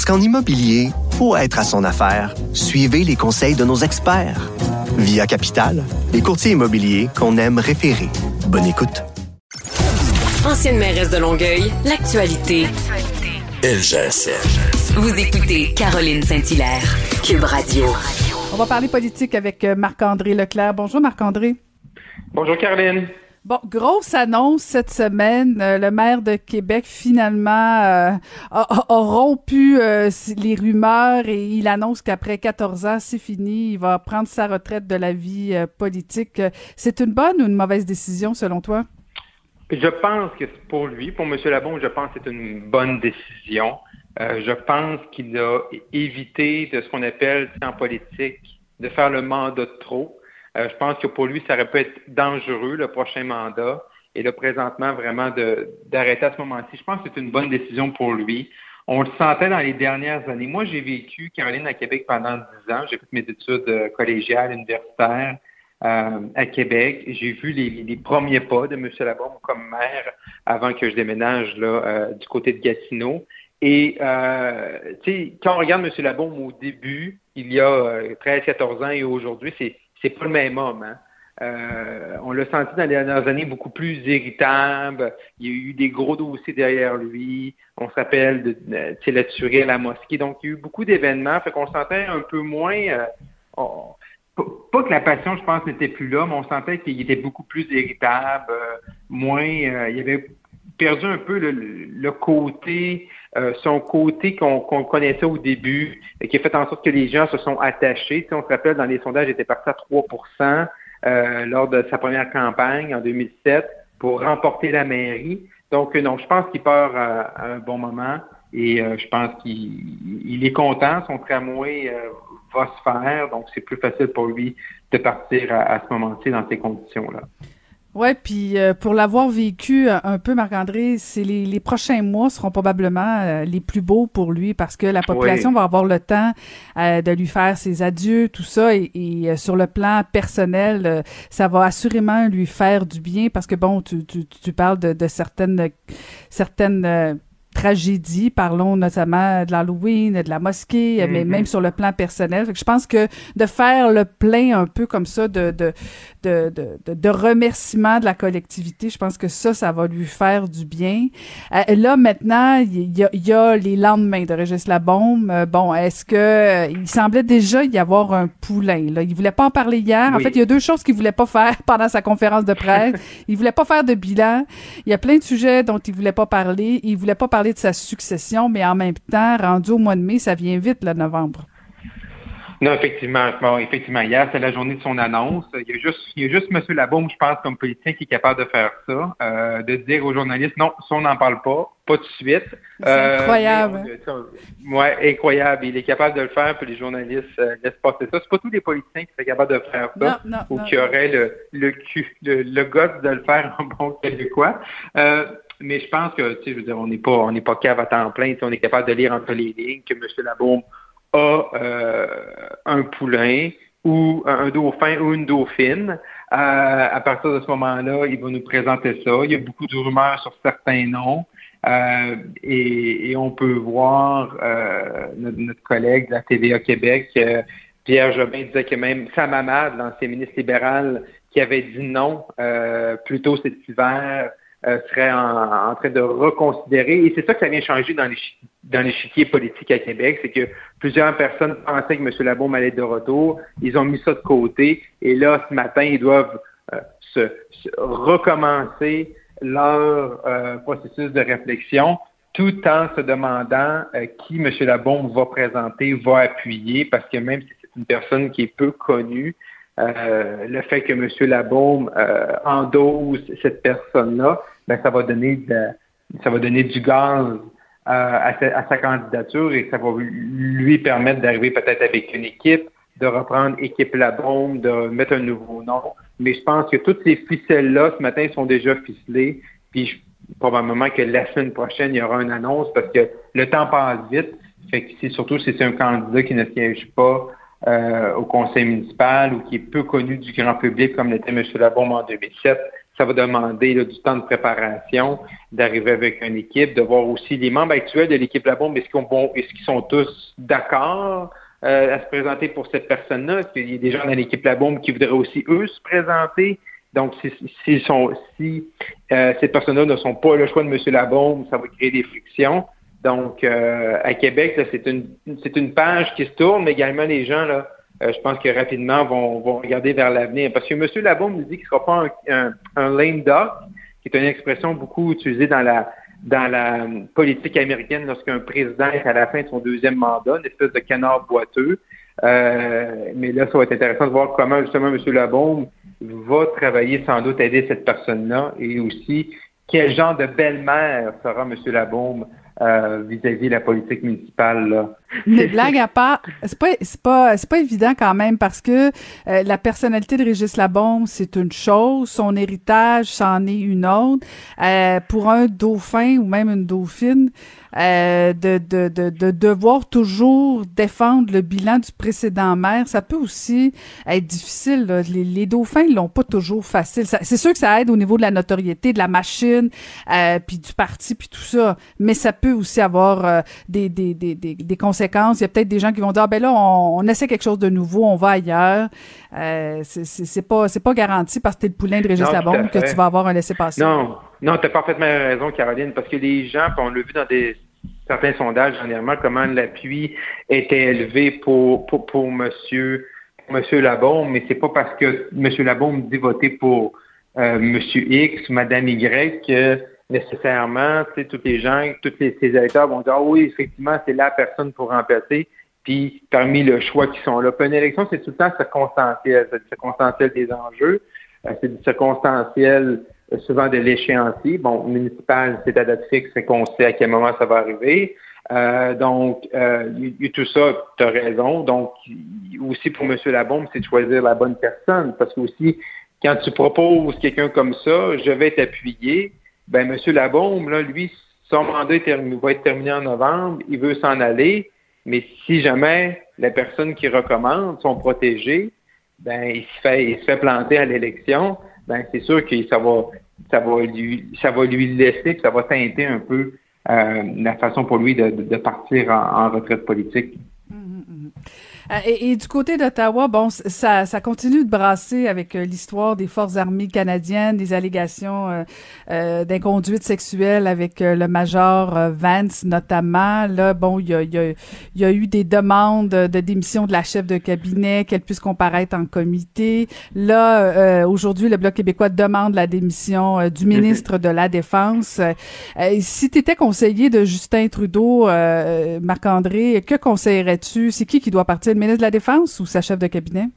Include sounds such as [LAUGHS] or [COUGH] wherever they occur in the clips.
Parce qu'en immobilier, pour être à son affaire, suivez les conseils de nos experts. Via Capital, les courtiers immobiliers qu'on aime référer. Bonne écoute. Ancienne mairesse de Longueuil, l'actualité. LGSN. Vous écoutez Caroline Saint-Hilaire, Cube Radio. On va parler politique avec euh, Marc-André Leclerc. Bonjour Marc-André. Bonjour Caroline. Bon, grosse annonce cette semaine. Euh, le maire de Québec, finalement, euh, a, rompu euh, les rumeurs et il annonce qu'après 14 ans, c'est fini. Il va prendre sa retraite de la vie politique. C'est une bonne ou une mauvaise décision, selon toi? Je pense que pour lui, pour M. Labon, je pense que c'est une bonne décision. Je pense qu'il a évité de ce qu'on appelle en politique de faire le mandat de trop. Euh, je pense que pour lui, ça aurait pu être dangereux, le prochain mandat. Et là, présentement, vraiment, d'arrêter à ce moment-ci. Je pense que c'est une bonne décision pour lui. On le sentait dans les dernières années. Moi, j'ai vécu, Caroline, à Québec pendant 10 ans. J'ai fait mes études euh, collégiales, universitaires euh, à Québec. J'ai vu les, les premiers pas de M. Labombe comme maire avant que je déménage là, euh, du côté de Gatineau. Et euh, quand on regarde M. Labombe au début, il y a euh, 13-14 ans et aujourd'hui, c'est c'est pas le même homme. Hein? Euh, on l'a senti dans les dernières années beaucoup plus irritable. Il y a eu des gros dossiers derrière lui. On se rappelle de, de la tuerie à la mosquée. Donc, il y a eu beaucoup d'événements. Fait qu'on se sentait un peu moins. euh, pas que la passion, je pense, n'était plus là, mais on sentait qu'il était beaucoup plus irritable, euh, moins. euh, il avait perdu un peu le, le côté, euh, son côté qu'on connaissait au début, et qui a fait en sorte que les gens se sont attachés. Sais, on se rappelle, dans les sondages, il était parti à 3% euh, lors de sa première campagne en 2007 pour remporter la mairie. Donc, euh, non, je pense qu'il part à, à un bon moment et euh, je pense qu'il il est content. Son tramway euh, va se faire, donc c'est plus facile pour lui de partir à, à ce moment-ci dans ces conditions-là. Ouais, puis euh, pour l'avoir vécu euh, un peu, Marc-André, c'est les, les prochains mois seront probablement euh, les plus beaux pour lui parce que la population Oui. va avoir le temps euh, de lui faire ses adieux, tout ça, et, et, euh, sur le plan personnel, euh, ça va assurément lui faire du bien parce que bon, tu, tu, tu parles de, de certaines certaines euh, tragédies, parlons notamment de l'Halloween, de la mosquée, mais Mhm. même sur le plan personnel. Fait que je pense que de faire le plein un peu comme ça de, de, de, de, de, remerciements de la collectivité, je pense que ça, ça va lui faire du bien. Euh, là, maintenant, il y, y a les lendemains de Régis Labombe. Euh, bon, est-ce que euh, il semblait déjà y avoir un poulain? Là? Il voulait pas en parler hier. En fait, il y a deux choses qu'il voulait pas faire [LAUGHS] pendant sa conférence de presse. [LAUGHS] il voulait pas faire de bilan. Il y a plein de sujets dont il voulait pas parler. Il voulait pas parler de sa succession, mais en même temps, rendu au mois de mai, ça vient vite, le novembre. Non, effectivement. Bon, effectivement, hier, c'est la journée de son annonce. Il y a juste, il y a juste M. Labaume, je pense, comme politicien, qui est capable de faire ça, euh, de dire aux journalistes, non, ça, on n'en parle pas, pas tout de suite. C'est incroyable, on- ça- ouais, incroyable. Il est capable de le faire, puis les journalistes euh, laissent passer ça. C'est pas tous les politiciens qui seraient capables de faire ça, Non, non, ou non. qui auraient le, le cul, le, le gosse de le faire en bon québécois. Euh, mais je pense que, tu sais, je veux dire, on n'est pas, on n'est pas cave à temps plein. On est capable de lire entre les lignes que M. Labaume a euh, un poulain ou un dauphin ou une dauphine. Euh, à partir de ce moment-là, il va nous présenter ça. Il y a beaucoup de rumeurs sur certains noms. Euh, et, et on peut voir euh, notre, notre collègue de la TVA Québec, euh, Pierre Jobin, disait que même Sam Hamad, l'ancien ministre libéral, qui avait dit non euh, plus tôt cet hiver, euh, serait en, en train de reconsidérer. Et c'est ça que ça vient changer dans l'échi- dans l'échiquier politique à Québec, c'est que plusieurs personnes pensaient que M. Labaume allait être de retour. Ils ont mis ça de côté. Et là, ce matin, ils doivent euh, se recommencer leur euh, processus de réflexion tout en se demandant euh, qui M. Labaume va présenter, va appuyer, parce que même si c'est une personne qui est peu connue, euh, le fait que M. Labaume euh, endose cette personne-là, ben, ça va donner de- ça va donner du gaz euh, à, sa, candidature et ça va lui permettre d'arriver peut-être avec une équipe, de reprendre équipe La Bombe, de mettre un nouveau nom. Mais je pense que toutes ces ficelles-là, ce matin, sont déjà ficelées. Puis probablement que la semaine prochaine, il y aura une annonce parce que le temps passe vite. Fait que c'est surtout si c'est un candidat qui ne siège pas euh, au conseil municipal ou qui est peu connu du grand public comme l'était M. Labombe en 2007, ça va demander du temps de préparation, d'arriver avec une équipe, de voir aussi les membres actuels de l'équipe Labombe, est-ce qu'ils sont tous d'accord euh, à se présenter pour cette personne-là? Est-ce qu'il y a des gens dans l'équipe Labombe qui voudraient aussi, eux, se présenter? Donc, si, sont, si euh, ces personnes-là ne sont pas le choix de M. Labombe, ça va créer des frictions. Donc, euh, à Québec, c'est une, une page qui se tourne, mais également les gens, là, euh, je pense que rapidement vont, vont regarder vers l'avenir. Parce que M. Labombe nous dit qu'il ne sera pas un, un, lame duck, qui est une expression beaucoup utilisée dans la dans la politique américaine lorsqu'un président est à la fin de son deuxième mandat, une espèce de canard boiteux. Euh, mais là, ça va être intéressant de voir comment justement M. Labombe va travailler sans doute aider cette personne-là et aussi quel genre de belle-mère sera M. Euh, vis-à-vis de la politique municipale. Mais blague à part, c'est pas c'est pas c'est pas évident quand même parce que euh, la personnalité de Régis Labombe c'est une chose, son héritage c'en est une autre. Euh, pour un dauphin ou même une dauphine, euh, de, de, de, de, devoir toujours défendre le bilan du précédent maire, ça peut aussi être difficile. Les, les, dauphins l'ont pas toujours facile. C'est sûr que ça aide au niveau de la notoriété, de la machine, euh, puis du parti, puis tout ça, mais ça peut aussi avoir euh, des, des, des, des, des, conséquences. Il y a peut-être des gens qui vont dire ah, ben là on, on, essaie quelque chose de nouveau, on va ailleurs. Euh, c'est pas garanti parce que t'es le poulain de Régis Labombe que tu vas avoir un laissez-passer. Non, non, tu as parfaitement raison, Caroline, parce que les gens, on l'a vu dans des certains sondages dernièrement, comment l'appui était élevé pour, pour, pour monsieur, monsieur Labombe, mais c'est pas parce que monsieur Labombe dit voter pour euh, monsieur X ou madame Y que nécessairement, tu sais, tous les gens, tous les, ces électeurs vont dire, ah oui, effectivement, c'est la personne pour remplacer. Puis, parmi le choix qui sont là. Puis, une élection, c'est tout le temps circonstanciel. C'est circonstanciel des enjeux. Euh, c'est circonstanciel euh, souvent de l'échéancier. Bon, municipal, c'est à date fixe, c'est qu'on sait à quel moment ça va arriver. Euh, donc, euh, tout ça, tu as raison. Donc, aussi pour M. Labombe, c'est de choisir la bonne personne. Parce que aussi, quand tu proposes quelqu'un comme ça, je vais t'appuyer, ben M. Labombe, là, lui, son mandat va être terminé en novembre, il veut s'en aller, mais si jamais la personne qui recommande sont protégées, ben il se fait, il se fait planter à l'élection, ben c'est sûr que ça va, ça va lui, ça va lui laisser, ça va teinter un peu euh, la façon pour lui de, de partir en, retraite politique. Euh, et, du côté d'Ottawa, bon, ça, ça continue de brasser avec euh, l'histoire des forces armées canadiennes, des allégations euh, euh d'inconduite sexuelle avec le major Vance notamment. Là, bon, il y a, y, a, y a, eu des demandes de démission de la chef de cabinet, qu'elle puisse comparaître en comité. Là, aujourd'hui, le Bloc québécois demande la démission du ministre de la Défense. si tu étais conseiller de Justin Trudeau, Marc-André, que conseillerais-tu? C'est qui qui doit partir? Ministre de la Défense ou sa chef de cabinet?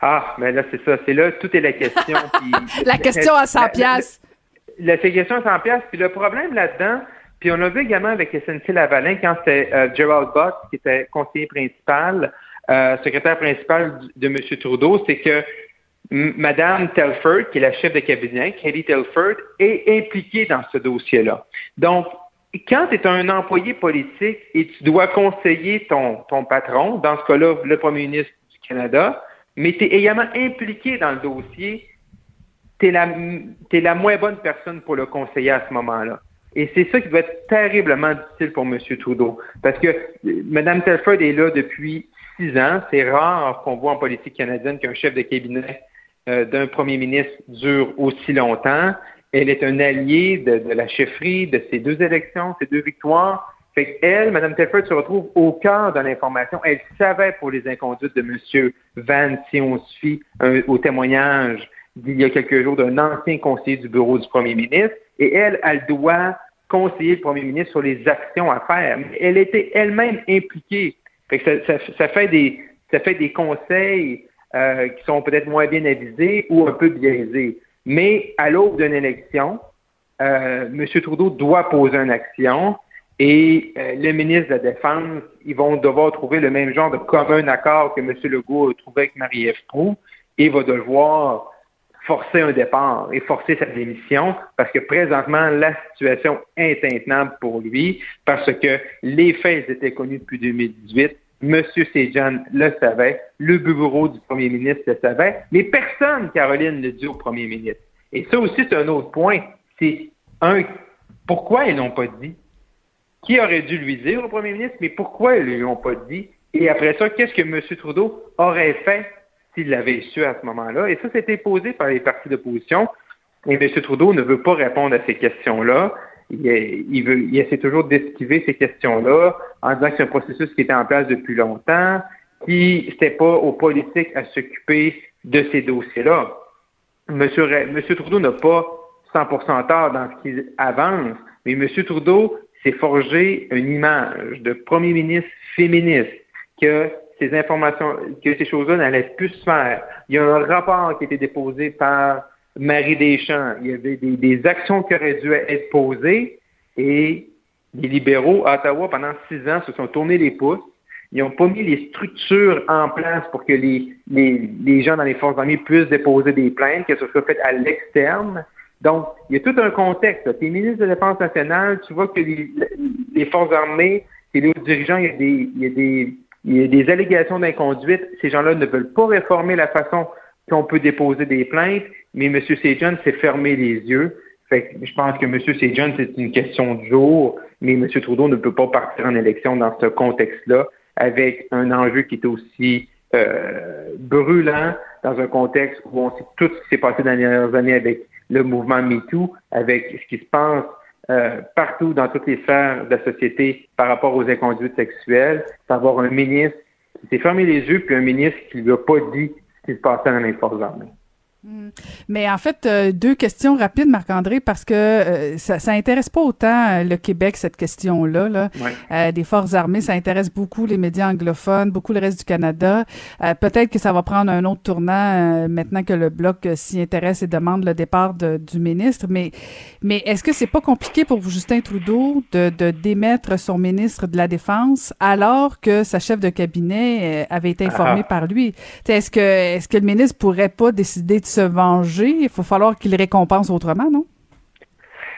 Ah, mais là, c'est ça. C'est là, tout est la question. [LAUGHS] la question à 100 pièces. La, question à 100 pièces. Puis le problème là-dedans, puis on a vu également avec SNC Lavalin, quand c'était euh, Gerald Bott, qui était conseiller principal, euh, secrétaire principal de M. Trudeau, c'est que Mme Telford, qui est la chef de cabinet, Katie Telford, est impliquée dans ce dossier-là. Donc, quand tu es un employé politique et tu dois conseiller ton, ton patron, dans ce cas-là, le premier ministre du Canada, mais tu es également impliqué dans le dossier, tu es la, es la moins bonne personne pour le conseiller à ce moment-là. Et c'est ça qui doit être terriblement difficile pour M. Trudeau. Parce que Mme Telford est là depuis six ans. C'est rare qu'on voit en politique canadienne qu'un chef de cabinet euh, d'un premier ministre dure aussi longtemps. Elle est un allié de, la chefferie de ces deux élections, ces deux victoires. Fait elle, Mme Telford, se retrouve au cœur de l'information. Elle savait pour les inconduites de M. Van, si on se fie au témoignage d'il y a quelques jours d'un ancien conseiller du bureau du premier ministre. Et elle, elle doit conseiller le premier ministre sur les actions à faire. Elle était elle-même impliquée. Fait que ça, fait des, ça fait des conseils euh, qui sont peut-être moins bien avisés ou un peu biaisés. Mais à l'aube d'une élection, euh, M. Trudeau doit poser une action et euh, le ministre de la Défense, ils vont devoir trouver le même genre de commun accord que M. Legault a trouvé avec Marie-Ève Proux et va devoir forcer un départ et forcer sa démission parce que présentement, la situation est intenable pour lui parce que les faits étaient connus depuis 2018. M. Sejan le savait, le bureau du premier ministre le savait, mais personne, Caroline, ne dit au premier ministre. Et ça aussi, c'est un autre point. C'est un, pourquoi ils n'ont pas dit? Qui aurait dû lui dire au premier ministre, mais pourquoi ils ne lui ont pas dit? Et après ça, qu'est-ce que M. Trudeau aurait fait s'il l'avait su à ce moment-là? Et ça, c'était posé par les partis d'opposition. Et M. Trudeau ne veut pas répondre à ces questions-là. Il, veut, il essaie toujours d'esquiver ces questions-là en disant que c'est un processus qui était en place depuis longtemps, qui n'était pas aux politiques à s'occuper de ces dossiers-là. Monsieur, Monsieur Trudeau n'a pas 100% tort dans ce qu'il avance, mais M. Trudeau s'est forgé une image de premier ministre féministe, que ces informations, que ces choses-là n'allaient plus se faire. Il y a un rapport qui a été déposé par Marie Deschamps. Il y avait des, des actions qui auraient dû être posées et les libéraux à Ottawa, pendant six ans, se sont tournés les pouces. Ils n'ont pas mis les structures en place pour que les, les, les, gens dans les forces armées puissent déposer des plaintes, que ce soit fait à l'externe. Donc, il y a tout un contexte. Tu es ministre de la Défense nationale, tu vois que les, les forces armées, les dirigeants, il y a des, il y a des, il y a des allégations d'inconduite. Ces gens-là ne veulent pas réformer la façon qu'on peut déposer des plaintes, mais M. Sejan s'est fermé les yeux. Fait que je pense que M. Sejan, c'est une question de jour, mais M. Trudeau ne peut pas partir en élection dans ce contexte-là avec un enjeu qui est aussi euh, brûlant dans un contexte où on sait tout ce qui s'est passé dans les dernières années avec le mouvement MeToo, avec ce qui se passe euh, partout dans toutes les sphères de la société par rapport aux inconduites sexuelles, d'avoir un ministre qui s'est fermé les yeux, puis un ministre qui ne lui a pas dit ce qui se passait dans les forces armées. Hmm. Mais en fait, euh, deux questions rapides, Marc-André, parce que euh, ça, ça intéresse pas autant euh, le Québec, cette question-là. Là. des forces armées, ça intéresse beaucoup les médias anglophones, beaucoup le reste du Canada. Peut-être que ça va prendre un autre tournant maintenant que le Bloc s'y intéresse et demande le départ du ministre. Mais, mais est-ce que c'est pas compliqué pour Justin Trudeau de, de démettre son ministre de la Défense alors que sa chef de cabinet avait été informée ah. par lui? Est-ce que, est-ce que le ministre pourrait pas décider de se venger, il faut falloir qu'il récompense autrement, non?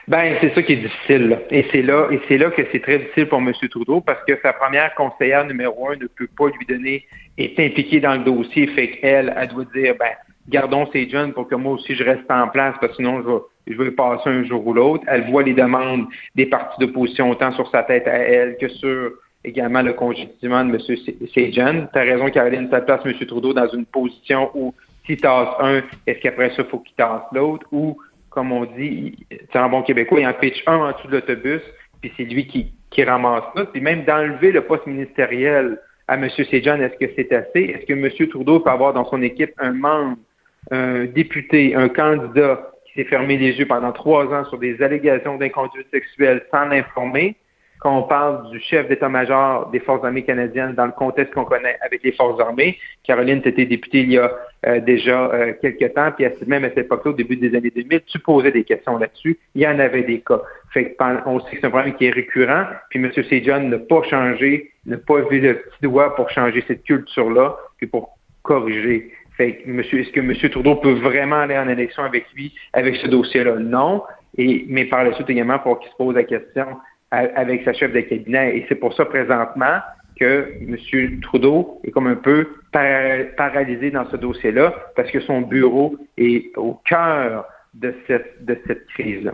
Ben, c'est ça qui est difficile. Et c'est là, et c'est là que c'est très difficile pour M. Trudeau parce que sa première conseillère numéro un ne peut pas lui donner, est impliquée dans le dossier, fait qu'elle, elle doit dire, ben, gardons ces jeunes pour que moi aussi je reste en place parce que sinon je vais, je vais passer un jour ou l'autre. Elle voit les demandes des partis d'opposition autant sur sa tête à elle que sur également le congédiement de M. Sejan. Tu as raison, Caroline, ça place M. Trudeau dans une position où s'il tasse un, est-ce qu'après ça, il faut qu'il tasse l'autre? Ou, comme on dit, c'est un bon québécois, il en pitch un en dessous de l'autobus, puis c'est lui qui, qui ramasse tout. Puis même d'enlever le poste ministériel à M. Sejan, est-ce que c'est assez? Est-ce que M. Trudeau peut avoir dans son équipe un membre, un député, un candidat qui s'est fermé les yeux pendant trois ans sur des allégations d'inconduite sexuelle sans l'informer? Quand on parle du chef d'état-major des Forces armées canadiennes dans le contexte qu'on connaît avec les Forces armées. Caroline, tu étais députée il y a euh, déjà euh, quelques temps, puis même à cette époque-là, au début des années 2000, tu posais des questions là-dessus. Il y en avait des cas. Fait on sait que c'est un problème qui est récurrent, puis M. Sejan n'a pas changé, n'a pas vu le petit doigt pour changer cette culture-là, puis pour corriger. Fait monsieur, est-ce que M. Trudeau peut vraiment aller en élection avec lui, avec ce dossier-là? Non. Et, mais par la suite également, pour qu'il se pose la question avec sa chef de cabinet. Et c'est pour ça présentement que M. Trudeau est comme un peu paralysé dans ce dossier-là parce que son bureau est au cœur de cette, de cette crise-là.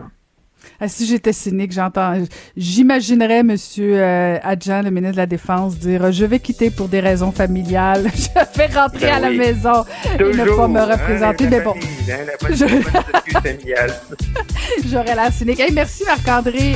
Ah, si j'étais cynique, j'entends, j'imaginerais Monsieur euh, Adjan, le ministre de la Défense, dire je vais quitter pour des raisons familiales, [LAUGHS] je vais rentrer ben à la maison et ne pas me hein, représenter. mais bon, hein, [LAUGHS] je... [LAUGHS] j'aurais la cynique. Hey, merci Marc André.